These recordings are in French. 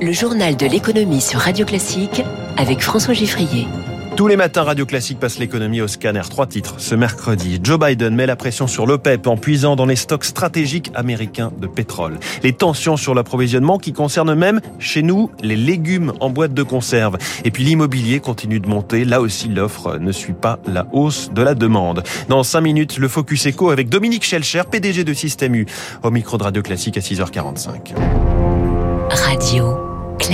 Le journal de l'économie sur Radio Classique avec François Giffrier. Tous les matins, Radio Classique passe l'économie au scanner. Trois titres. Ce mercredi, Joe Biden met la pression sur l'OPEP en puisant dans les stocks stratégiques américains de pétrole. Les tensions sur l'approvisionnement qui concernent même, chez nous, les légumes en boîte de conserve. Et puis l'immobilier continue de monter. Là aussi, l'offre ne suit pas la hausse de la demande. Dans cinq minutes, le Focus Echo avec Dominique Schelcher, PDG de Système U, au micro de Radio Classique à 6h45. Radio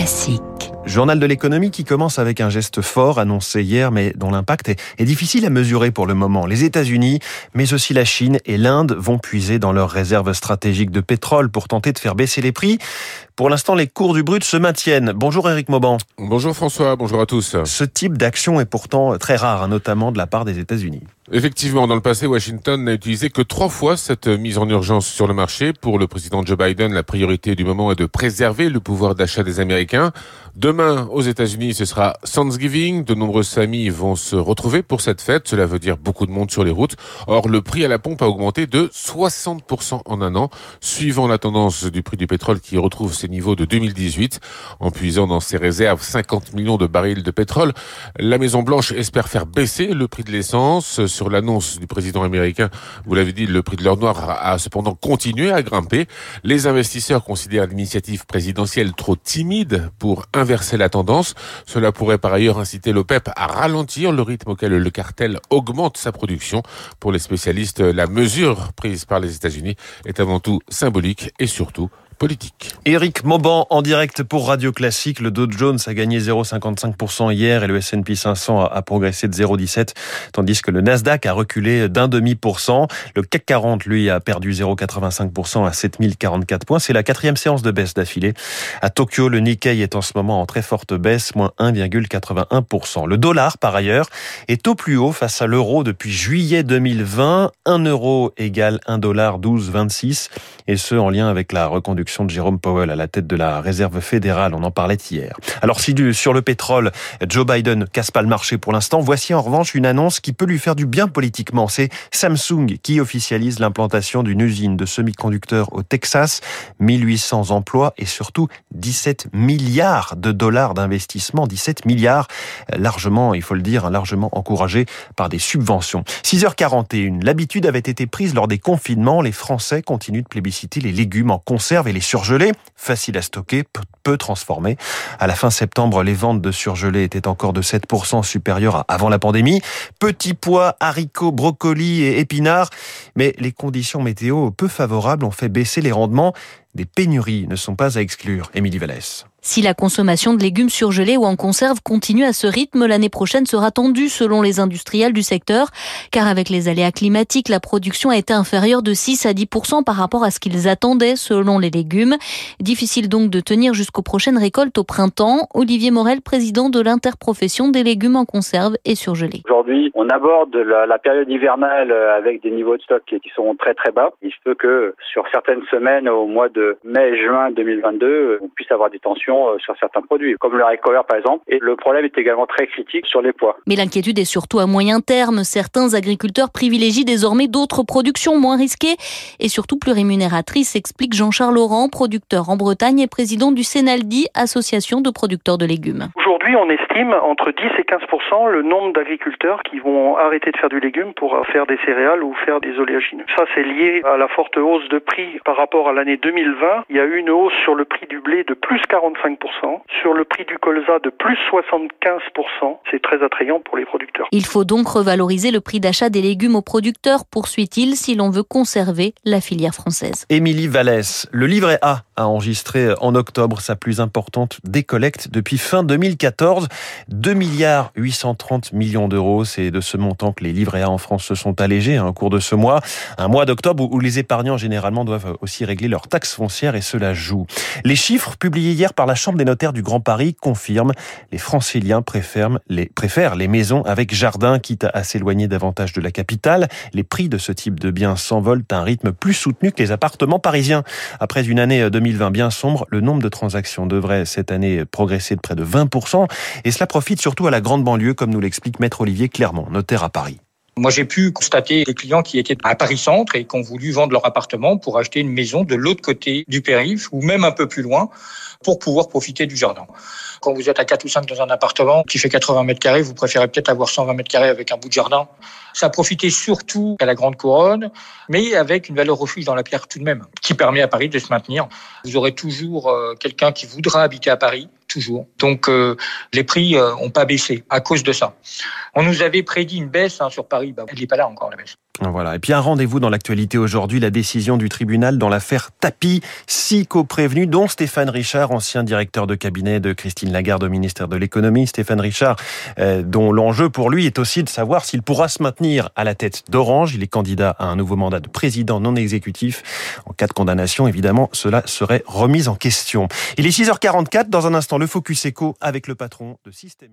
Classique. Journal de l'économie qui commence avec un geste fort annoncé hier mais dont l'impact est, est, difficile à mesurer pour le moment. Les États-Unis, mais aussi la Chine et l'Inde vont puiser dans leurs réserves stratégiques de pétrole pour tenter de faire baisser les prix. Pour l'instant, les cours du brut se maintiennent. Bonjour Eric Mauban. Bonjour François, bonjour à tous. Ce type d'action est pourtant très rare, notamment de la part des États-Unis. Effectivement, dans le passé, Washington n'a utilisé que trois fois cette mise en urgence sur le marché. Pour le président Joe Biden, la priorité du moment est de préserver le pouvoir d'achat des Américains. Demain, aux États-Unis, ce sera Thanksgiving. De nombreuses familles vont se retrouver pour cette fête. Cela veut dire beaucoup de monde sur les routes. Or, le prix à la pompe a augmenté de 60% en un an, suivant la tendance du prix du pétrole qui retrouve ses niveaux de 2018. En puisant dans ses réserves 50 millions de barils de pétrole, la Maison-Blanche espère faire baisser le prix de l'essence sur l'annonce du président américain, vous l'avez dit, le prix de l'or noir a cependant continué à grimper. Les investisseurs considèrent l'initiative présidentielle trop timide pour inverser la tendance. Cela pourrait par ailleurs inciter l'OPEP à ralentir le rythme auquel le cartel augmente sa production. Pour les spécialistes, la mesure prise par les États-Unis est avant tout symbolique et surtout politique. Éric Mauban en direct pour Radio Classique. Le Dow Jones a gagné 0,55% hier et le S&P 500 a progressé de 0,17, tandis que le Nasdaq a reculé d'un demi pour cent. Le CAC 40, lui, a perdu 0,85% à 7044 points. C'est la quatrième séance de baisse d'affilée. À Tokyo, le Nikkei est en ce moment en très forte baisse, moins 1,81%. Le dollar, par ailleurs, est au plus haut face à l'euro depuis juillet 2020. 1 euro égale 1 dollar 12,26 et ce en lien avec la reconduction de Jérôme Powell à la tête de la réserve fédérale. On en parlait hier. Alors si sur le pétrole, Joe Biden ne casse pas le marché pour l'instant, voici en revanche une annonce qui peut lui faire du bien politiquement. C'est Samsung qui officialise l'implantation d'une usine de semi-conducteurs au Texas. 1800 emplois et surtout 17 milliards de dollars d'investissement. 17 milliards, largement, il faut le dire, largement encouragés par des subventions. 6h41, l'habitude avait été prise lors des confinements. Les Français continuent de plébisciter les légumes en conserve et les surgelés, faciles à stocker, peu transformés. À la fin septembre, les ventes de surgelés étaient encore de 7% supérieures à avant la pandémie. Petits pois, haricots, brocolis et épinards. Mais les conditions météo peu favorables ont fait baisser les rendements. Des pénuries ne sont pas à exclure. Émilie Vallès. Si la consommation de légumes surgelés ou en conserve continue à ce rythme, l'année prochaine sera tendue selon les industriels du secteur, car avec les aléas climatiques, la production a été inférieure de 6 à 10% par rapport à ce qu'ils attendaient selon les légumes. Difficile donc de tenir jusqu'aux prochaines récoltes au printemps. Olivier Morel, président de l'interprofession des légumes en conserve et surgelés. Aujourd'hui, on aborde la, période hivernale avec des niveaux de stock qui sont très très bas. Il se peut que sur certaines semaines, au mois de mai-juin 2022, on puisse avoir des tensions euh, sur certains produits, comme le par exemple. Et le problème est également très critique sur les pois. Mais l'inquiétude est surtout à moyen terme. Certains agriculteurs privilégient désormais d'autres productions moins risquées et surtout plus rémunératrices, explique Jean-Charles Laurent, producteur en Bretagne et président du Senaldi, association de producteurs de légumes. Aujourd'hui, on estime entre 10 et 15% le nombre d'agriculteurs qui vont arrêter de faire du légume pour faire des céréales ou faire des oléagineux. Ça, c'est lié à la forte hausse de prix par rapport à l'année 2020. Il y a eu une hausse sur le prix du blé de plus 45% sur le prix du colza de plus 75%. C'est très attrayant pour les producteurs. Il faut donc revaloriser le prix d'achat des légumes aux producteurs, poursuit-il, si l'on veut conserver la filière française. Émilie Vallès, le livret A a enregistré en octobre sa plus importante décollecte depuis fin 2014. 2 milliards 830 millions d'euros. C'est de ce montant que les livrets A en France se sont allégés hein, au cours de ce mois. Un mois d'octobre où les épargnants généralement doivent aussi régler leurs taxes foncières et cela joue. Les chiffres publiés hier par la Chambre des notaires du Grand Paris confirment les franciliens préfèrent les, maisons avec jardin quitte à s'éloigner davantage de la capitale. Les prix de ce type de biens s'envolent à un rythme plus soutenu que les appartements parisiens. Après une année 2020 bien sombre, le nombre de transactions devrait cette année progresser de près de 20% et cela profite surtout à la grande banlieue comme nous l'explique maître Olivier Clermont, notaire à Paris. Moi, j'ai pu constater des clients qui étaient à Paris Centre et qui ont voulu vendre leur appartement pour acheter une maison de l'autre côté du périph' ou même un peu plus loin pour pouvoir profiter du jardin. Quand vous êtes à 4 ou 5 dans un appartement qui fait 80 mètres carrés, vous préférez peut-être avoir 120 mètres carrés avec un bout de jardin. Ça a profité surtout à la Grande Couronne, mais avec une valeur refuge dans la pierre tout de même, qui permet à Paris de se maintenir. Vous aurez toujours euh, quelqu'un qui voudra habiter à Paris, toujours. Donc euh, les prix n'ont pas baissé à cause de ça. On nous avait prédit une baisse hein, sur Paris, bah, elle n'est pas là encore la baisse. Voilà. Et puis un rendez-vous dans l'actualité aujourd'hui, la décision du tribunal dans l'affaire Tapi, six co-prévenus, dont Stéphane Richard, ancien directeur de cabinet de Christine Lagarde au ministère de l'économie. Stéphane Richard, euh, dont l'enjeu pour lui est aussi de savoir s'il pourra se maintenir à la tête d'Orange. Il est candidat à un nouveau mandat de président non exécutif. En cas de condamnation, évidemment, cela serait remis en question. Il est 6h44. Dans un instant, le Focus Echo avec le patron de Système